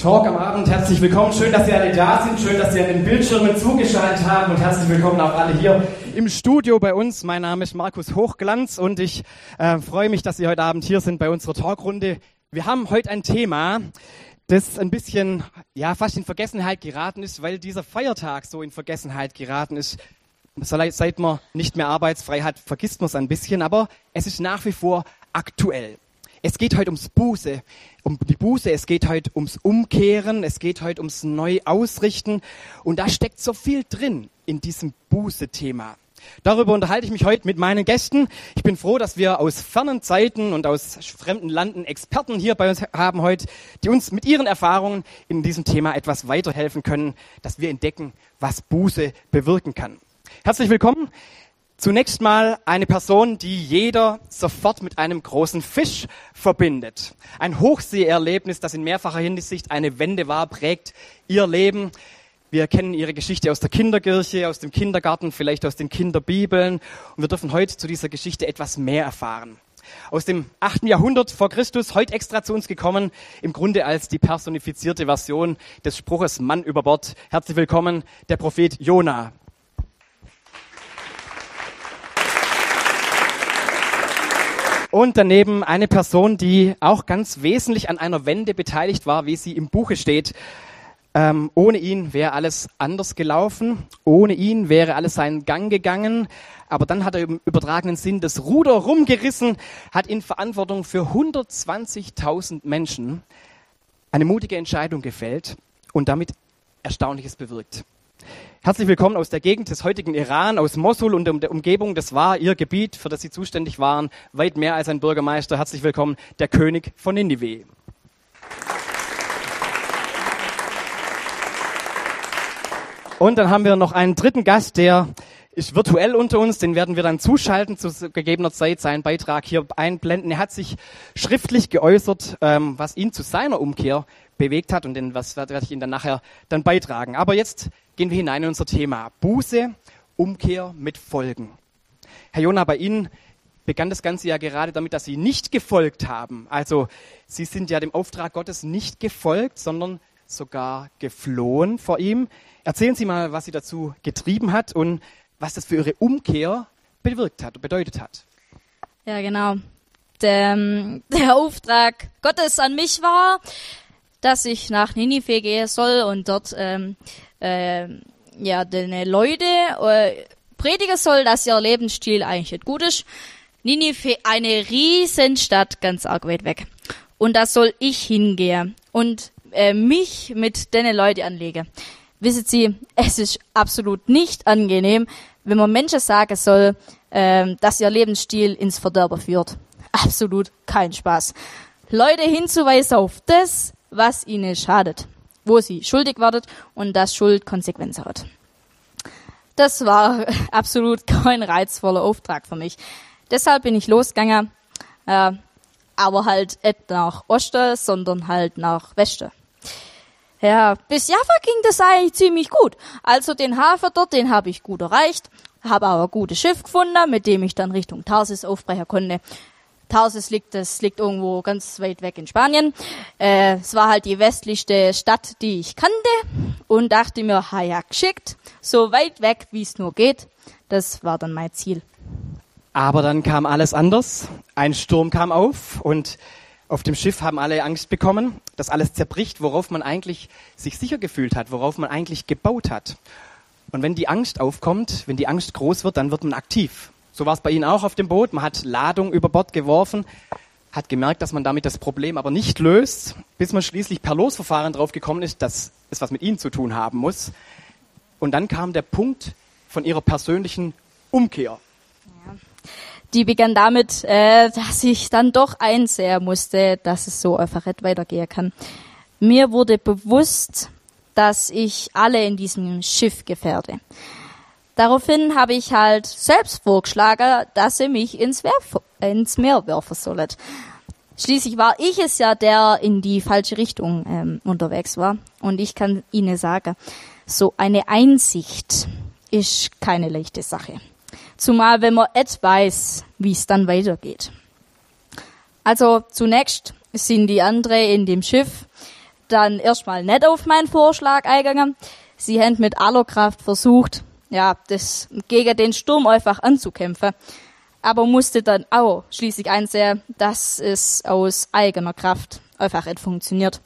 Talk am Abend. Herzlich willkommen. Schön, dass Sie alle da sind. Schön, dass Sie an den Bildschirmen zugeschaltet haben. Und herzlich willkommen auch alle hier im Studio bei uns. Mein Name ist Markus Hochglanz und ich äh, freue mich, dass Sie heute Abend hier sind bei unserer Talkrunde. Wir haben heute ein Thema, das ein bisschen, ja, fast in Vergessenheit geraten ist, weil dieser Feiertag so in Vergessenheit geraten ist. Seit man nicht mehr arbeitsfrei hat, vergisst man es ein bisschen, aber es ist nach wie vor aktuell. Es geht heute ums Buße, um die Buße, es geht heute ums Umkehren, es geht heute ums Neuausrichten und da steckt so viel drin in diesem Buße-Thema. Darüber unterhalte ich mich heute mit meinen Gästen. Ich bin froh, dass wir aus fernen Zeiten und aus fremden Landen Experten hier bei uns haben heute, die uns mit ihren Erfahrungen in diesem Thema etwas weiterhelfen können, dass wir entdecken, was Buße bewirken kann. Herzlich willkommen. Zunächst mal eine Person, die jeder sofort mit einem großen Fisch verbindet. Ein Hochseeerlebnis, das in mehrfacher Hinsicht eine Wende war, prägt ihr Leben. Wir kennen ihre Geschichte aus der Kinderkirche, aus dem Kindergarten, vielleicht aus den Kinderbibeln. Und wir dürfen heute zu dieser Geschichte etwas mehr erfahren. Aus dem 8. Jahrhundert vor Christus, heute extra zu uns gekommen, im Grunde als die personifizierte Version des Spruches Mann über Bord. Herzlich willkommen, der Prophet Jona. Und daneben eine Person, die auch ganz wesentlich an einer Wende beteiligt war, wie sie im Buche steht. Ähm, ohne ihn wäre alles anders gelaufen. Ohne ihn wäre alles seinen Gang gegangen. Aber dann hat er im übertragenen Sinn das Ruder rumgerissen, hat in Verantwortung für 120.000 Menschen eine mutige Entscheidung gefällt und damit Erstaunliches bewirkt. Herzlich willkommen aus der Gegend des heutigen Iran, aus Mosul und der Umgebung. Das war Ihr Gebiet, für das Sie zuständig waren. Weit mehr als ein Bürgermeister. Herzlich willkommen, der König von Ninive. Und dann haben wir noch einen dritten Gast, der ist virtuell unter uns, den werden wir dann zuschalten zu gegebener Zeit, seinen Beitrag hier einblenden. Er hat sich schriftlich geäußert, ähm, was ihn zu seiner Umkehr bewegt hat und den, was werde ich Ihnen dann nachher dann beitragen. Aber jetzt gehen wir hinein in unser Thema. Buße, Umkehr mit Folgen. Herr Jona, bei Ihnen begann das Ganze ja gerade damit, dass Sie nicht gefolgt haben. Also Sie sind ja dem Auftrag Gottes nicht gefolgt, sondern sogar geflohen vor ihm. Erzählen Sie mal, was Sie dazu getrieben hat und was das für Ihre Umkehr bewirkt hat und bedeutet hat. Ja, genau. Der, der Auftrag Gottes an mich war, dass ich nach Ninive gehen soll und dort ähm, äh, ja, den Leute äh, predigen soll, dass ihr Lebensstil eigentlich nicht gut ist. Ninive, eine Riesenstadt, ganz arg weit weg. Und da soll ich hingehen und äh, mich mit den Leuten anlegen. Wissen Sie, es ist absolut nicht angenehm, wenn man Menschen sagen soll, äh, dass ihr Lebensstil ins Verderben führt. Absolut kein Spaß. Leute hinzuweisen auf das, was ihnen schadet wo sie schuldig wartet und das Schuld Konsequenzen hat. Das war absolut kein reizvoller Auftrag für mich. Deshalb bin ich losgegangen, äh, aber halt nicht nach Osten, sondern halt nach Westen. Ja, bis Jaffa ging das eigentlich ziemlich gut. Also den Hafen dort, den habe ich gut erreicht, habe aber ein gutes Schiff gefunden, mit dem ich dann Richtung Tarsis aufbrechen konnte. Tarsis liegt, das liegt irgendwo ganz weit weg in Spanien. Äh, es war halt die westlichste Stadt, die ich kannte und dachte mir, ha ja, geschickt, so weit weg, wie es nur geht. Das war dann mein Ziel. Aber dann kam alles anders. Ein Sturm kam auf und auf dem Schiff haben alle Angst bekommen, dass alles zerbricht, worauf man eigentlich sich sicher gefühlt hat, worauf man eigentlich gebaut hat. Und wenn die Angst aufkommt, wenn die Angst groß wird, dann wird man aktiv. So war es bei Ihnen auch auf dem Boot. Man hat Ladung über Bord geworfen, hat gemerkt, dass man damit das Problem aber nicht löst, bis man schließlich per Losverfahren drauf gekommen ist, dass es was mit Ihnen zu tun haben muss. Und dann kam der Punkt von Ihrer persönlichen Umkehr. Die begann damit, äh, dass ich dann doch einsehen musste, dass es so einfach nicht weitergehen kann. Mir wurde bewusst, dass ich alle in diesem Schiff gefährde. Daraufhin habe ich halt selbst vorgeschlagen, dass sie mich ins, Werf ins Meer werfen sollen. Schließlich war ich es ja, der in die falsche Richtung ähm, unterwegs war. Und ich kann Ihnen sagen, so eine Einsicht ist keine leichte Sache. Zumal wenn man et weiß, wie es dann weitergeht. Also zunächst sind die anderen in dem Schiff dann erstmal nicht auf meinen Vorschlag eingegangen. Sie haben mit aller Kraft versucht, ja, das gegen den Sturm einfach anzukämpfen. Aber musste dann auch schließlich einsehen, dass es aus eigener Kraft einfach nicht funktioniert.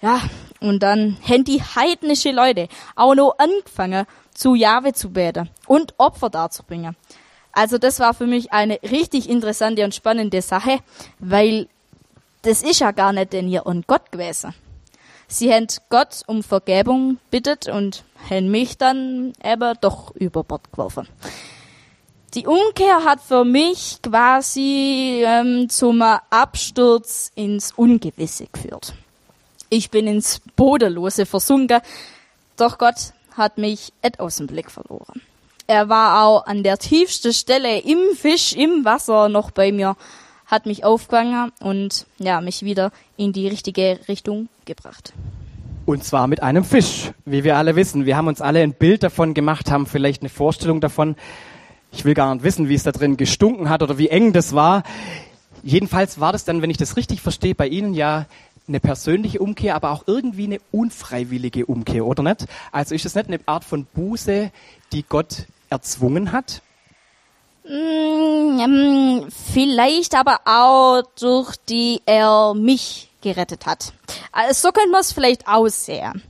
Ja, und dann haben die heidnische Leute auch noch angefangen, zu Jahwe zu beten und Opfer darzubringen. Also das war für mich eine richtig interessante und spannende Sache, weil das ist ja gar nicht denn hier und Gott gewesen. Sie haben Gott um Vergebung bittet und haben mich dann eben doch über Bord geworfen. Die Umkehr hat für mich quasi ähm, zum Absturz ins Ungewisse geführt. Ich bin ins Bodenlose versunken, doch Gott hat mich et aus dem Blick verloren. Er war auch an der tiefsten Stelle im Fisch, im Wasser noch bei mir, hat mich aufgefangen und ja, mich wieder in die richtige Richtung gebracht. Und zwar mit einem Fisch, wie wir alle wissen. Wir haben uns alle ein Bild davon gemacht, haben vielleicht eine Vorstellung davon. Ich will gar nicht wissen, wie es da drin gestunken hat oder wie eng das war. Jedenfalls war das dann, wenn ich das richtig verstehe, bei Ihnen ja eine persönliche Umkehr, aber auch irgendwie eine unfreiwillige Umkehr, oder nicht? Also ist es nicht eine Art von Buße, die Gott erzwungen hat? Mm, vielleicht aber auch durch die er mich gerettet hat. Also so könnte man es vielleicht aussehen.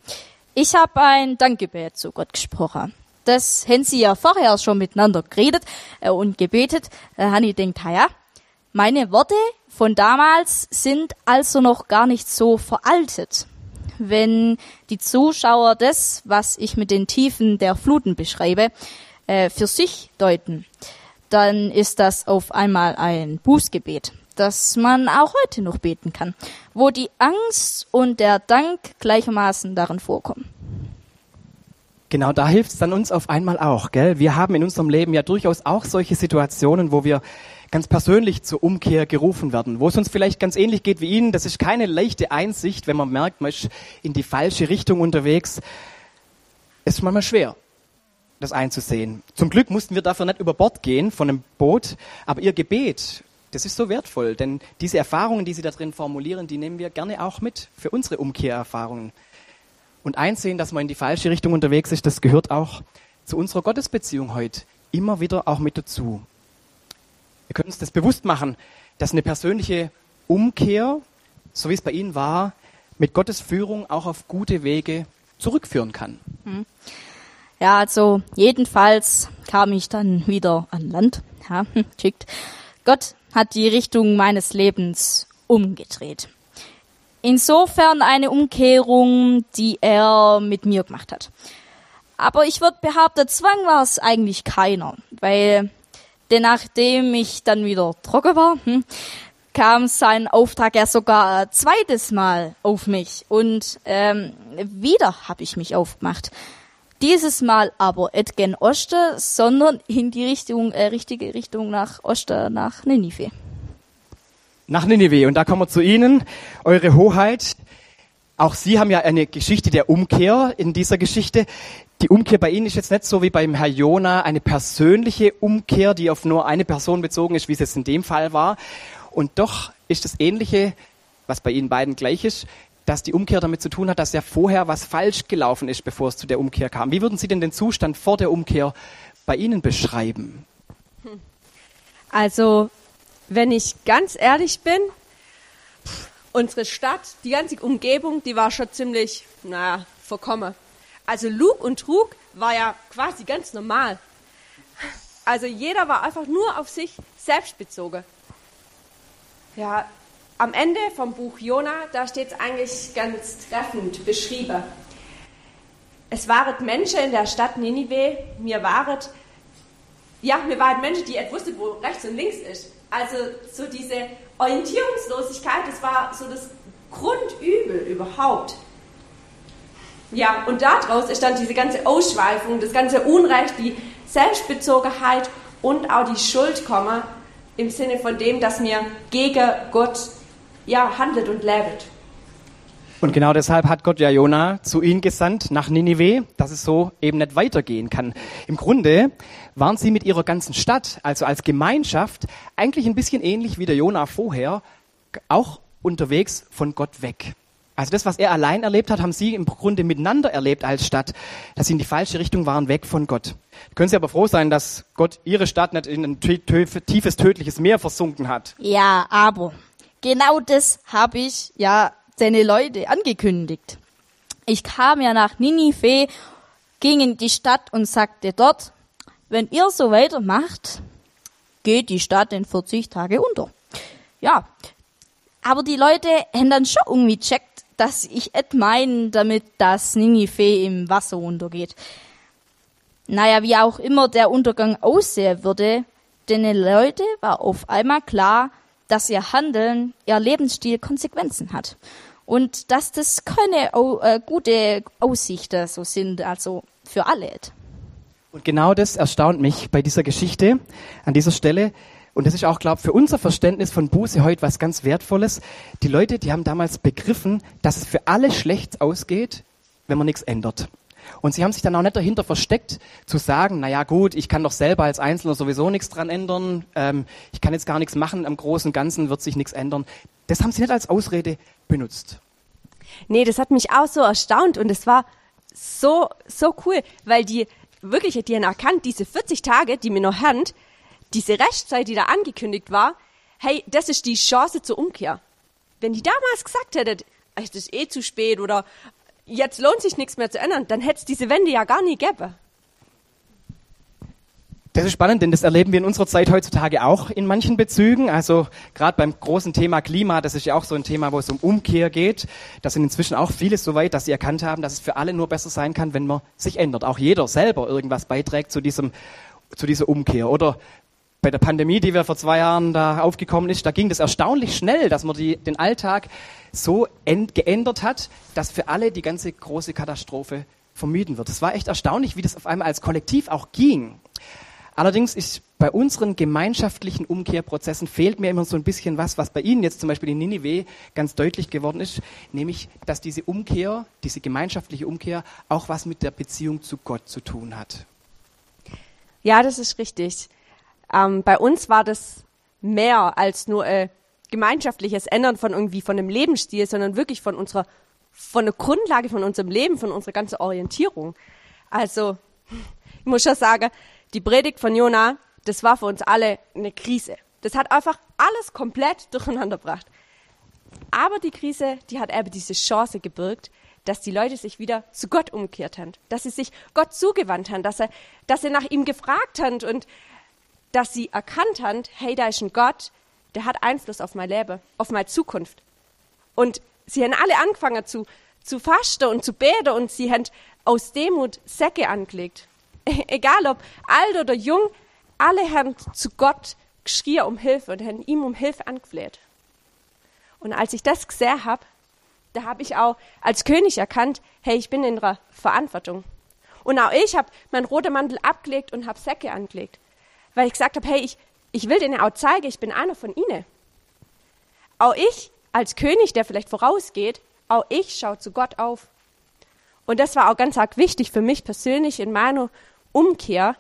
Ich habe ein Dankgebet zu Gott gesprochen. Das haben sie ja vorher schon miteinander geredet äh, und gebetet. Da habe ich ja, meine Worte von damals sind also noch gar nicht so veraltet. Wenn die Zuschauer das, was ich mit den Tiefen der Fluten beschreibe, äh, für sich deuten, dann ist das auf einmal ein Bußgebet, das man auch heute noch beten kann, wo die Angst und der Dank gleichermaßen darin vorkommen. Genau, da hilft es dann uns auf einmal auch, gell? Wir haben in unserem Leben ja durchaus auch solche Situationen, wo wir ganz persönlich zur Umkehr gerufen werden, wo es uns vielleicht ganz ähnlich geht wie Ihnen. Das ist keine leichte Einsicht, wenn man merkt, man ist in die falsche Richtung unterwegs. Es ist manchmal schwer das einzusehen. Zum Glück mussten wir dafür nicht über Bord gehen von einem Boot, aber ihr Gebet, das ist so wertvoll, denn diese Erfahrungen, die Sie da drin formulieren, die nehmen wir gerne auch mit für unsere Umkehrerfahrungen. Und einsehen, dass man in die falsche Richtung unterwegs ist, das gehört auch zu unserer Gottesbeziehung heute immer wieder auch mit dazu. Wir können uns das bewusst machen, dass eine persönliche Umkehr, so wie es bei Ihnen war, mit Gottes Führung auch auf gute Wege zurückführen kann. Hm. Ja, also jedenfalls kam ich dann wieder an Land. Ja, schickt. Gott hat die Richtung meines Lebens umgedreht. Insofern eine Umkehrung, die er mit mir gemacht hat. Aber ich würde behaupten, Zwang war es eigentlich keiner, weil denn nachdem ich dann wieder trocken war, hm, kam sein Auftrag ja sogar ein zweites Mal auf mich und ähm, wieder habe ich mich aufgemacht. Dieses Mal aber gen Osten, sondern in die Richtung, äh, richtige Richtung nach Osten, nach Ninive. Nach Ninive. Und da kommen wir zu Ihnen, Eure Hoheit. Auch Sie haben ja eine Geschichte der Umkehr in dieser Geschichte. Die Umkehr bei Ihnen ist jetzt nicht so wie beim Herr Jona eine persönliche Umkehr, die auf nur eine Person bezogen ist, wie es jetzt in dem Fall war. Und doch ist das Ähnliche, was bei Ihnen beiden gleich ist, dass die Umkehr damit zu tun hat, dass ja vorher was falsch gelaufen ist, bevor es zu der Umkehr kam. Wie würden Sie denn den Zustand vor der Umkehr bei Ihnen beschreiben? Also, wenn ich ganz ehrlich bin, unsere Stadt, die ganze Umgebung, die war schon ziemlich, naja, verkommen. Also Lug und Trug war ja quasi ganz normal. Also jeder war einfach nur auf sich selbst bezogen. Ja, am Ende vom Buch Jona, da steht es eigentlich ganz treffend beschrieben. Es waren Menschen in der Stadt Ninive, mir waren, ja, mir waren Menschen, die wussten, wo rechts und links ist. Also so diese Orientierungslosigkeit, das war so das Grundübel überhaupt. Ja, und daraus ist dann diese ganze Ausschweifung, das ganze Unrecht, die Selbstbezogenheit und auch die Schuld kommen, im Sinne von dem, dass wir gegen Gott ja, handelt und lebt. Und genau deshalb hat Gott ja Jona zu ihnen gesandt nach Ninive, dass es so eben nicht weitergehen kann. Im Grunde waren sie mit ihrer ganzen Stadt, also als Gemeinschaft, eigentlich ein bisschen ähnlich wie der Jona vorher, auch unterwegs von Gott weg. Also das, was er allein erlebt hat, haben sie im Grunde miteinander erlebt als Stadt, dass sie in die falsche Richtung waren, weg von Gott. Können Sie aber froh sein, dass Gott ihre Stadt nicht in ein tiefes, tödliches Meer versunken hat. Ja, aber genau das habe ich ja seine Leute angekündigt. Ich kam ja nach Ninive, ging in die Stadt und sagte dort, wenn ihr so weitermacht, geht die Stadt in 40 Tage unter. Ja, aber die Leute haben dann schon irgendwie checkt, dass ich et meinen, damit das Ninive im Wasser untergeht. Naja, wie auch immer der Untergang aussehen würde, den Leute war auf einmal klar, dass ihr Handeln, ihr Lebensstil Konsequenzen hat. Und dass das keine äh, gute Aussichten so sind, also für alle. Und genau das erstaunt mich bei dieser Geschichte an dieser Stelle. Und das ist auch, glaube ich, für unser Verständnis von Buße heute was ganz Wertvolles. Die Leute, die haben damals begriffen, dass es für alle schlecht ausgeht, wenn man nichts ändert. Und sie haben sich dann auch nicht dahinter versteckt, zu sagen, na ja, gut, ich kann doch selber als Einzelner sowieso nichts dran ändern, ähm, ich kann jetzt gar nichts machen, am Großen und Ganzen wird sich nichts ändern. Das haben sie nicht als Ausrede benutzt. Nee, das hat mich auch so erstaunt und es war so, so cool, weil die wirklich, die haben erkannt, diese 40 Tage, die mir noch haben, diese Restzeit, die da angekündigt war, hey, das ist die Chance zur Umkehr. Wenn die damals gesagt hätte, es ist eh zu spät oder jetzt lohnt sich nichts mehr zu ändern, dann hätte es diese Wende ja gar nie gegeben. Das ist spannend, denn das erleben wir in unserer Zeit heutzutage auch in manchen Bezügen. Also gerade beim großen Thema Klima, das ist ja auch so ein Thema, wo es um Umkehr geht. Da sind inzwischen auch viele so weit, dass sie erkannt haben, dass es für alle nur besser sein kann, wenn man sich ändert. Auch jeder selber irgendwas beiträgt zu diesem, zu dieser Umkehr. Oder bei der Pandemie, die wir vor zwei Jahren da aufgekommen ist, da ging das erstaunlich schnell, dass man die, den Alltag so geändert hat, dass für alle die ganze große Katastrophe vermieden wird. Es war echt erstaunlich, wie das auf einmal als Kollektiv auch ging. Allerdings ist bei unseren gemeinschaftlichen Umkehrprozessen fehlt mir immer so ein bisschen was, was bei Ihnen jetzt zum Beispiel in Ninive ganz deutlich geworden ist, nämlich, dass diese Umkehr, diese gemeinschaftliche Umkehr auch was mit der Beziehung zu Gott zu tun hat. Ja, das ist richtig. Ähm, bei uns war das mehr als nur ein gemeinschaftliches Ändern von irgendwie von einem Lebensstil, sondern wirklich von unserer, von der Grundlage von unserem Leben, von unserer ganzen Orientierung. Also, ich muss schon sagen, die Predigt von Jona, das war für uns alle eine Krise. Das hat einfach alles komplett durcheinander gebracht. Aber die Krise, die hat eben diese Chance gebirgt, dass die Leute sich wieder zu Gott umgekehrt haben, dass sie sich Gott zugewandt haben, dass, er, dass sie nach ihm gefragt haben und dass sie erkannt haben, hey, da ist ein Gott, der hat Einfluss auf mein Leben, auf meine Zukunft. Und sie haben alle angefangen zu, zu fasten und zu beten und sie haben aus Demut Säcke angelegt. Egal ob alt oder jung, alle haben zu Gott geschrien um Hilfe und haben ihm um Hilfe angefleht. Und als ich das gesehen habe, da habe ich auch als König erkannt, hey, ich bin in der Verantwortung. Und auch ich habe meinen roten Mantel abgelegt und habe Säcke angelegt weil ich gesagt habe, hey, ich, ich will denen auch zeigen, ich bin einer von ihnen. Auch ich als König, der vielleicht vorausgeht, auch ich schaue zu Gott auf. Und das war auch ganz arg wichtig für mich persönlich in meiner Umkehr,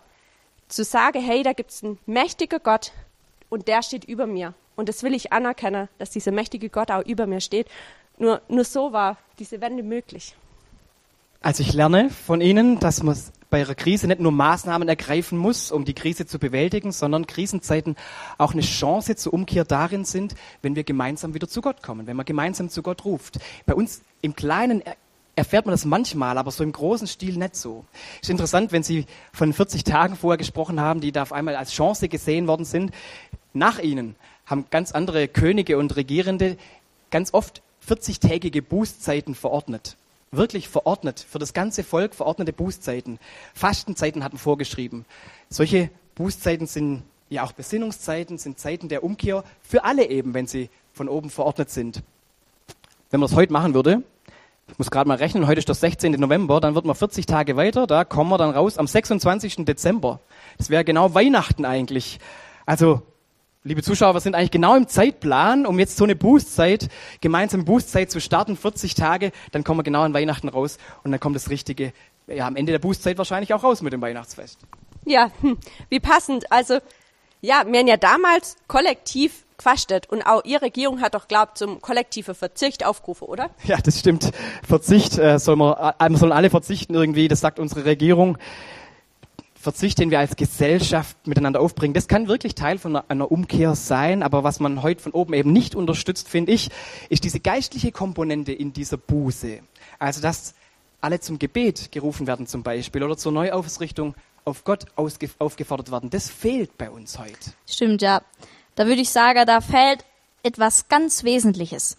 zu sagen, hey, da gibt es einen mächtigen Gott und der steht über mir. Und das will ich anerkennen, dass dieser mächtige Gott auch über mir steht. Nur, nur so war diese Wende möglich. Also ich lerne von Ihnen, dass man bei ihrer Krise nicht nur Maßnahmen ergreifen muss, um die Krise zu bewältigen, sondern Krisenzeiten auch eine Chance zur Umkehr darin sind, wenn wir gemeinsam wieder zu Gott kommen, wenn man gemeinsam zu Gott ruft. Bei uns im Kleinen erfährt man das manchmal, aber so im großen Stil nicht so. Ist interessant, wenn Sie von 40 Tagen vorher gesprochen haben, die da auf einmal als Chance gesehen worden sind. Nach ihnen haben ganz andere Könige und Regierende ganz oft 40-tägige Bußzeiten verordnet wirklich verordnet, für das ganze Volk verordnete Bußzeiten. Fastenzeiten hatten vorgeschrieben. Solche Bußzeiten sind ja auch Besinnungszeiten, sind Zeiten der Umkehr für alle eben, wenn sie von oben verordnet sind. Wenn man es heute machen würde, ich muss gerade mal rechnen, heute ist der 16. November, dann wird man 40 Tage weiter, da kommen wir dann raus am 26. Dezember. Das wäre genau Weihnachten eigentlich. Also liebe Zuschauer, wir sind eigentlich genau im Zeitplan, um jetzt so eine Boostzeit, gemeinsame Boostzeit zu starten, 40 Tage, dann kommen wir genau an Weihnachten raus und dann kommt das Richtige, ja, am Ende der Boostzeit wahrscheinlich auch raus mit dem Weihnachtsfest. Ja, hm, wie passend. Also, ja, wir haben ja damals kollektiv gefastet und auch ihre Regierung hat doch, glaubt, zum kollektiven Verzicht aufgerufen, oder? Ja, das stimmt. Verzicht äh, soll man, äh, sollen alle verzichten irgendwie, das sagt unsere Regierung. Verzicht, den wir als Gesellschaft miteinander aufbringen, das kann wirklich Teil von einer, Umkehr sein, aber was man heute von oben eben nicht unterstützt, finde ich, ist diese geistliche Komponente in dieser Buße. Also, dass alle zum Gebet gerufen werden zum Beispiel oder zur Neuausrichtung auf Gott aufgefordert werden. Das fehlt bei uns heute. Stimmt, ja. Da würde ich sagen, da fehlt etwas ganz Wesentliches.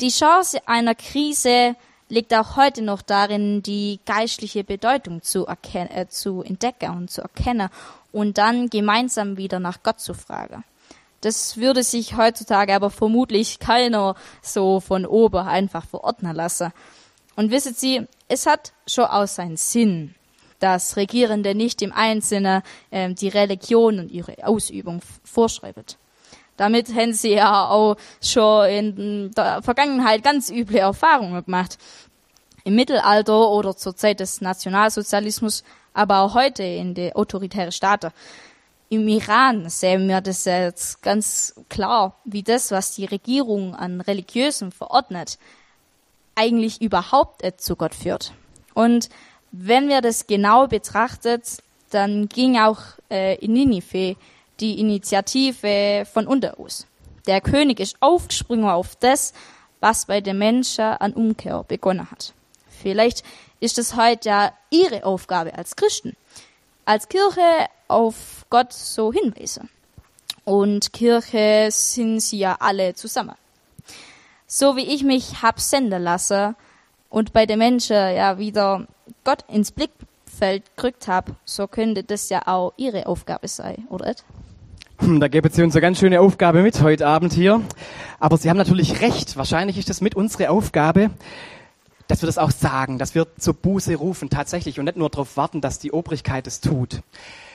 Die Chance einer Krise liegt auch heute noch darin, die geistliche Bedeutung zu, erkennen, äh, zu entdecken und zu erkennen und dann gemeinsam wieder nach Gott zu fragen. Das würde sich heutzutage aber vermutlich keiner so von oben einfach verordnen lassen. Und wisset Sie, es hat schon auch seinen Sinn, dass Regierende nicht im Einzelnen äh, die Religion und ihre Ausübung vorschreiben. Damit haben sie ja auch schon in der Vergangenheit ganz üble Erfahrungen gemacht. Im Mittelalter oder zur Zeit des Nationalsozialismus, aber auch heute in den autoritären Staaten. Im Iran sehen wir das jetzt ganz klar, wie das, was die Regierung an Religiösen verordnet, eigentlich überhaupt zu Gott führt. Und wenn wir das genau betrachtet, dann ging auch äh, in Ninive die Initiative von unten aus. Der König ist aufgesprungen auf das, was bei den Menschen an Umkehr begonnen hat. Vielleicht ist es heute ja ihre Aufgabe als Christen, als Kirche auf Gott so hinweisen. Und Kirche sind sie ja alle zusammen. So wie ich mich hab senden lassen und bei den Menschen ja wieder Gott ins Blickfeld gerückt hab, so könnte das ja auch ihre Aufgabe sein, oder? Hm, da gäbe Sie uns eine ganz schöne Aufgabe mit heute Abend hier. Aber Sie haben natürlich recht. Wahrscheinlich ist das mit unsere Aufgabe, dass wir das auch sagen, dass wir zur Buße rufen tatsächlich und nicht nur darauf warten, dass die Obrigkeit es tut.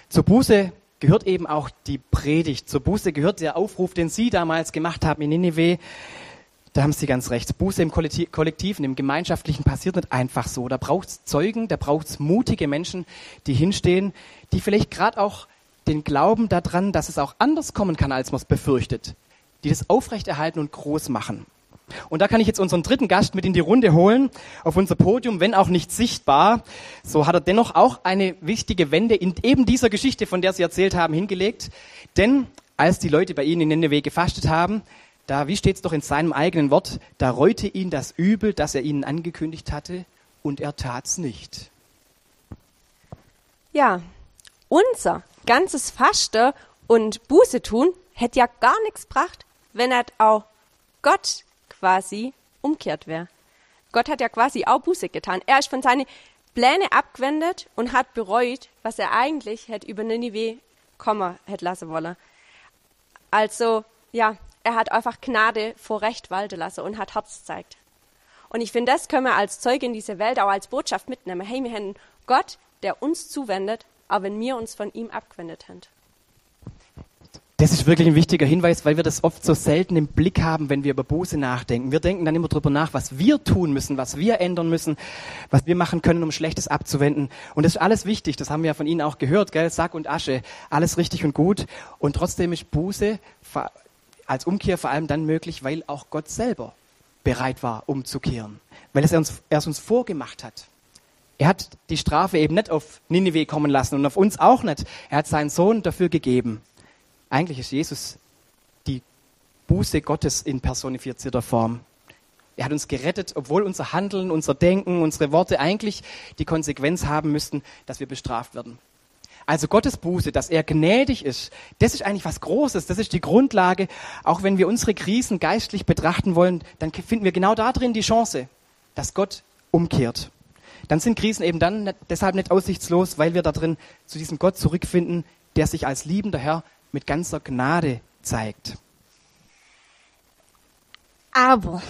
Zur Buße gehört eben auch die Predigt. Zur Buße gehört der Aufruf, den Sie damals gemacht haben in Ninive. Da haben Sie ganz recht. Buße im Kollektiven, im Gemeinschaftlichen passiert nicht einfach so. Da braucht es Zeugen, da braucht es mutige Menschen, die hinstehen, die vielleicht gerade auch den Glauben daran, dass es auch anders kommen kann, als man es befürchtet, die das aufrechterhalten und groß machen. Und da kann ich jetzt unseren dritten Gast mit in die Runde holen, auf unser Podium, wenn auch nicht sichtbar. So hat er dennoch auch eine wichtige Wende in eben dieser Geschichte, von der Sie erzählt haben, hingelegt. Denn als die Leute bei Ihnen in Nineveh gefastet haben, da, wie steht es doch in seinem eigenen Wort, da reute ihn das Übel, das er ihnen angekündigt hatte, und er tat's nicht. Ja, unser ganzes Faste und Buße tun hätte ja gar nichts gebracht, wenn er auch Gott quasi umkehrt wäre. Gott hat ja quasi auch Buße getan. Er ist von seinen Pläne abgewendet und hat bereut, was er eigentlich hätte über Ninive kommen hätte lassen wollen. Also, ja, er hat einfach Gnade vor Recht walten lassen und hat Herz gezeigt. Und ich finde, das können wir als Zeuge in dieser Welt auch als Botschaft mitnehmen. Hey, wir haben Gott, der uns zuwendet aber wenn wir uns von ihm abgewendet haben. Das ist wirklich ein wichtiger Hinweis, weil wir das oft so selten im Blick haben, wenn wir über Buße nachdenken. Wir denken dann immer darüber nach, was wir tun müssen, was wir ändern müssen, was wir machen können, um Schlechtes abzuwenden. Und das ist alles wichtig, das haben wir ja von Ihnen auch gehört, gell? Sack und Asche, alles richtig und gut. Und trotzdem ist Buße als Umkehr vor allem dann möglich, weil auch Gott selber bereit war, umzukehren. Weil es er es uns vorgemacht hat. Er hat die Strafe eben nicht auf Ninive kommen lassen und auf uns auch nicht. Er hat seinen Sohn dafür gegeben. Eigentlich ist Jesus die Buße Gottes in personifizierter Form. Er hat uns gerettet, obwohl unser Handeln, unser Denken, unsere Worte eigentlich die Konsequenz haben müssten, dass wir bestraft werden. Also Gottes Buße, dass er gnädig ist, das ist eigentlich was Großes, das ist die Grundlage. Auch wenn wir unsere Krisen geistlich betrachten wollen, dann finden wir genau darin die Chance, dass Gott umkehrt dann sind Krisen eben dann nicht, deshalb nicht aussichtslos, weil wir da drin zu diesem Gott zurückfinden, der sich als liebender Herr mit ganzer Gnade zeigt. Aber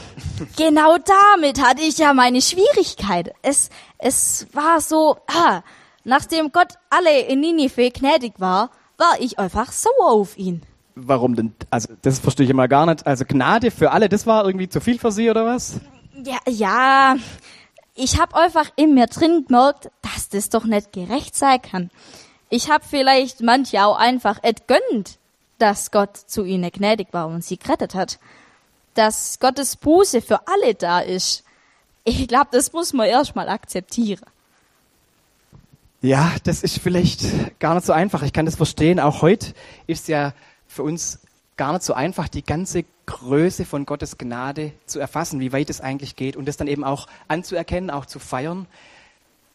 genau damit hatte ich ja meine Schwierigkeit. Es, es war so, ah, nachdem Gott alle in Ninive gnädig war, war ich einfach sauer auf ihn. Warum denn? Also, das verstehe ich immer gar nicht. Also, Gnade für alle, das war irgendwie zu viel für Sie, oder was? Ja, ja, ich habe einfach in mir drin gemerkt, dass das doch nicht gerecht sein kann. Ich habe vielleicht manche auch einfach entgönnt. dass Gott zu ihnen gnädig war und sie gerettet hat. Dass Gottes Buße für alle da ist. Ich glaube, das muss man erstmal akzeptieren. Ja, das ist vielleicht gar nicht so einfach. Ich kann das verstehen. Auch heute ist ja für uns gar nicht so einfach, die ganze Größe von Gottes Gnade zu erfassen, wie weit es eigentlich geht und das dann eben auch anzuerkennen, auch zu feiern,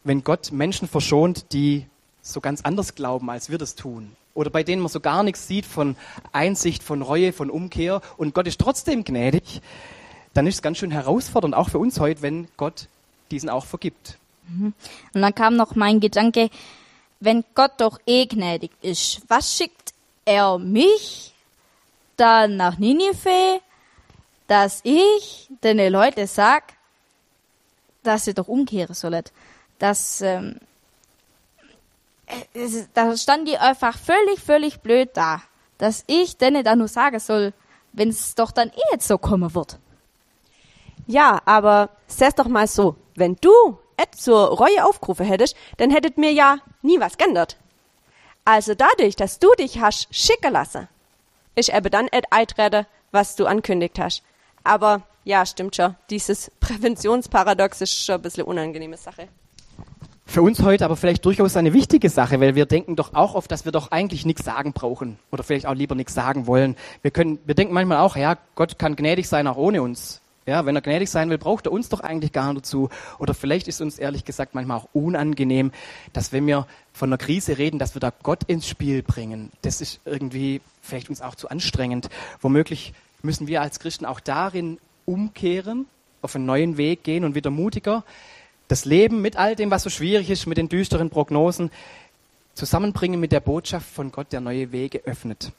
wenn Gott Menschen verschont, die so ganz anders glauben, als wir das tun. Oder bei denen man so gar nichts sieht von Einsicht, von Reue, von Umkehr und Gott ist trotzdem gnädig, dann ist es ganz schön herausfordernd, auch für uns heute, wenn Gott diesen auch vergibt. Mhm. Und dann kam noch mein Gedanke, wenn Gott doch eh gnädig ist, was schickt er mich dann nach Ninive, dass ich den Leuten sag, dass sie doch umkehren sollen. Dass, ähm, da stand die einfach völlig, völlig blöd da, dass ich denen da nur sagen soll, wenn es doch dann eh jetzt so kommen wird. Ja, aber seh's doch mal so, wenn du et zur Reue aufgerufen hättest, dann hättet mir ja nie was geändert. Also dadurch, dass du dich hast schicken lassen, ist eben dann et eintreten, was du ankündigt hast. Aber ja, stimmt schon. Dieses Präventionsparadox ist schon ein bisschen unangenehme Sache. Für uns heute aber vielleicht durchaus eine wichtige Sache, weil wir denken doch auch oft, dass wir doch eigentlich nichts sagen brauchen oder vielleicht auch lieber nichts sagen wollen. Wir können, wir denken manchmal auch, ja, Gott kann gnädig sein auch ohne uns. Ja, wenn er gnädig sein will, braucht er uns doch eigentlich gar nicht dazu. Oder vielleicht ist uns ehrlich gesagt manchmal auch unangenehm, dass wenn wir von einer Krise reden, dass wir da Gott ins Spiel bringen. Das ist irgendwie vielleicht uns auch zu anstrengend. Womöglich müssen wir als Christen auch darin umkehren, auf einen neuen Weg gehen und wieder mutiger das Leben mit all dem, was so schwierig ist, mit den düsteren Prognosen, zusammenbringen mit der Botschaft von Gott, der neue Wege öffnet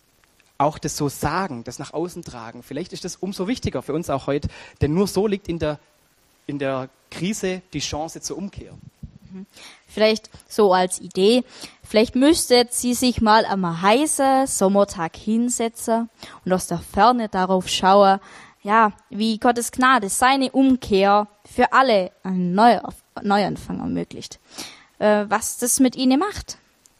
auch das so sagen, das nach außen tragen. Vielleicht ist das umso wichtiger für uns auch heute, denn nur so liegt in der, in der Krise die Chance zur Umkehr. Mhm. Vielleicht so als Idee, vielleicht müsste sie sich mal am heißen Sommertag hinsetzen und aus der Ferne darauf schauen, ja, wie Gottes Gnade seine Umkehr für alle einen Neuanfang ermöglicht. Äh, was das mit ihnen macht.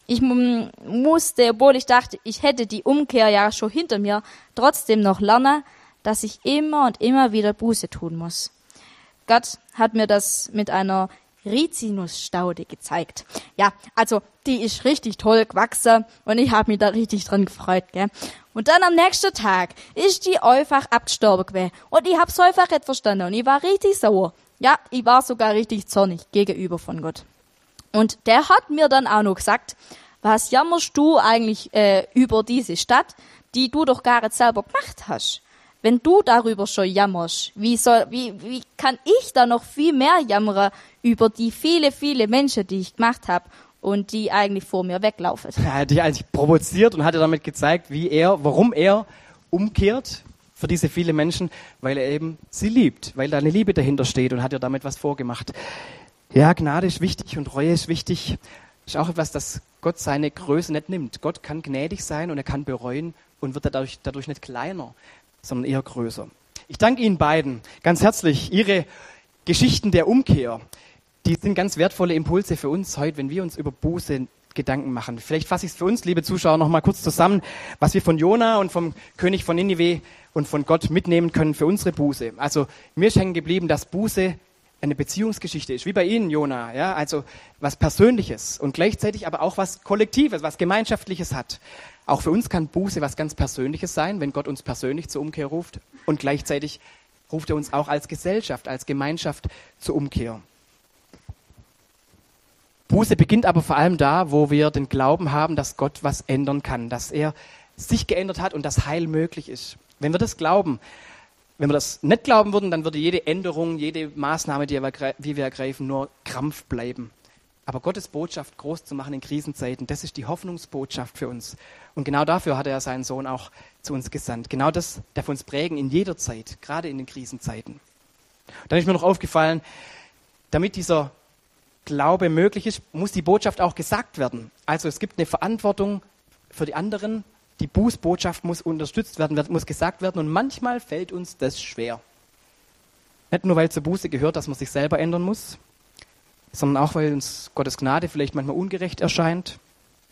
Ich musste, obwohl ich dachte, ich hätte die Umkehr ja schon hinter mir, trotzdem noch lernen, dass ich immer und immer wieder Buße tun muss. Gott hat mir das mit einer Rizinusstaude gezeigt. Ja, also die ist richtig toll gewachsen und ich habe mich da richtig dran gefreut, gell. Und dann am nächsten Tag ist die einfach abgestorben gewesen und ich hab's einfach nicht verstanden und ich war richtig sauer. Ja, ich war sogar richtig zornig gegenüber von Gott. Und der hat mir dann auch noch gesagt, was jammerst du eigentlich äh, über diese Stadt, die du doch gar nicht selber gemacht hast? Wenn du darüber schon jammerst, wie, soll, wie, wie kann ich da noch viel mehr jammern über die viele, viele Menschen, die ich gemacht habe und die eigentlich vor mir weglaufen? Er hat dich eigentlich provoziert und hatte damit gezeigt, wie er, warum er umkehrt für diese viele Menschen, weil er eben sie liebt, weil da eine Liebe dahinter steht und hat ihr damit was vorgemacht. Ja, Gnade ist wichtig und Reue ist wichtig. Ist auch etwas, das Gott seine Größe nicht nimmt. Gott kann gnädig sein und er kann bereuen und wird dadurch, dadurch nicht kleiner, sondern eher größer. Ich danke Ihnen beiden ganz herzlich. Ihre Geschichten der Umkehr, die sind ganz wertvolle Impulse für uns heute, wenn wir uns über Buße Gedanken machen. Vielleicht fasse ich es für uns, liebe Zuschauer, noch mal kurz zusammen, was wir von Jona und vom König von Ninive und von Gott mitnehmen können für unsere Buße. Also mir ist hängen geblieben, dass Buße eine Beziehungsgeschichte ist, wie bei Ihnen, Jona, ja, also was Persönliches und gleichzeitig aber auch was Kollektives, was Gemeinschaftliches hat. Auch für uns kann Buße was ganz Persönliches sein, wenn Gott uns persönlich zur Umkehr ruft und gleichzeitig ruft er uns auch als Gesellschaft, als Gemeinschaft zur Umkehr. Buße beginnt aber vor allem da, wo wir den Glauben haben, dass Gott was ändern kann, dass er sich geändert hat und dass Heil möglich ist. Wenn wir das glauben, wenn wir das nicht glauben würden, dann würde jede Änderung, jede Maßnahme, die wir ergreifen, nur Krampf bleiben. Aber Gottes Botschaft groß zu machen in Krisenzeiten, das ist die Hoffnungsbotschaft für uns. Und genau dafür hat er seinen Sohn auch zu uns gesandt. Genau das darf uns prägen in jeder Zeit, gerade in den Krisenzeiten. Dann ist mir noch aufgefallen, damit dieser Glaube möglich ist, muss die Botschaft auch gesagt werden. Also es gibt eine Verantwortung für die anderen, die Bußbotschaft muss unterstützt werden, muss gesagt werden und manchmal fällt uns das schwer. Nicht nur, weil zur Buße gehört, dass man sich selber ändern muss, sondern auch, weil uns Gottes Gnade vielleicht manchmal ungerecht erscheint,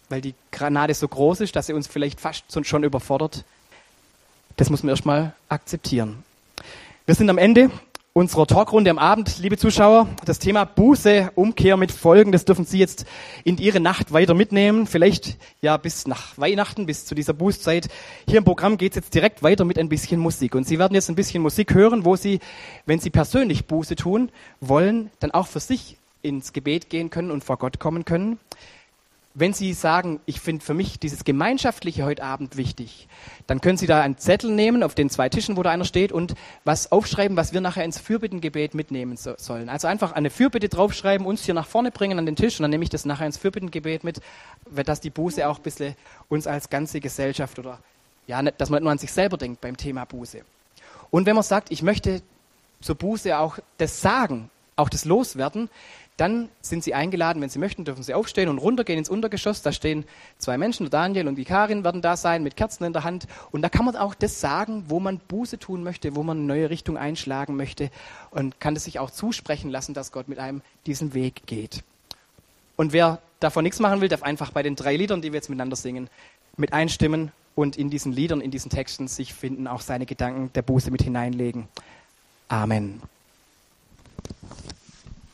weil die Granate so groß ist, dass sie uns vielleicht fast schon überfordert. Das muss man erstmal akzeptieren. Wir sind am Ende unserer Talkrunde am Abend, liebe Zuschauer. Das Thema Buße, Umkehr mit Folgen, das dürfen Sie jetzt in Ihre Nacht weiter mitnehmen. Vielleicht ja bis nach Weihnachten, bis zu dieser Bußzeit. Hier im Programm geht es jetzt direkt weiter mit ein bisschen Musik. Und Sie werden jetzt ein bisschen Musik hören, wo Sie, wenn Sie persönlich Buße tun wollen, dann auch für sich ins Gebet gehen können und vor Gott kommen können wenn Sie sagen, ich finde für mich dieses Gemeinschaftliche heute Abend wichtig, dann können Sie da einen Zettel nehmen auf den zwei Tischen, wo da einer steht und was aufschreiben, was wir nachher ins Fürbittengebet mitnehmen so, sollen. Also einfach eine Fürbitte draufschreiben, uns hier nach vorne bringen an den Tisch und dann nehme ich das nachher ins Fürbittengebet mit, dass die Buße auch ein bisschen uns als ganze Gesellschaft oder ja, dass man nicht nur an sich selber denkt beim Thema Buße. Und wenn man sagt, ich möchte zur Buße auch das sagen, auch das Loswerden, dann sind Sie eingeladen, wenn Sie möchten, dürfen Sie aufstehen und runtergehen ins Untergeschoss. Da stehen zwei Menschen, Daniel und die Karin werden da sein mit Kerzen in der Hand. Und da kann man auch das sagen, wo man Buße tun möchte, wo man eine neue Richtung einschlagen möchte und kann es sich auch zusprechen lassen, dass Gott mit einem diesen Weg geht. Und wer davon nichts machen will, darf einfach bei den drei Liedern, die wir jetzt miteinander singen, mit einstimmen und in diesen Liedern, in diesen Texten sich finden, auch seine Gedanken der Buße mit hineinlegen. Amen.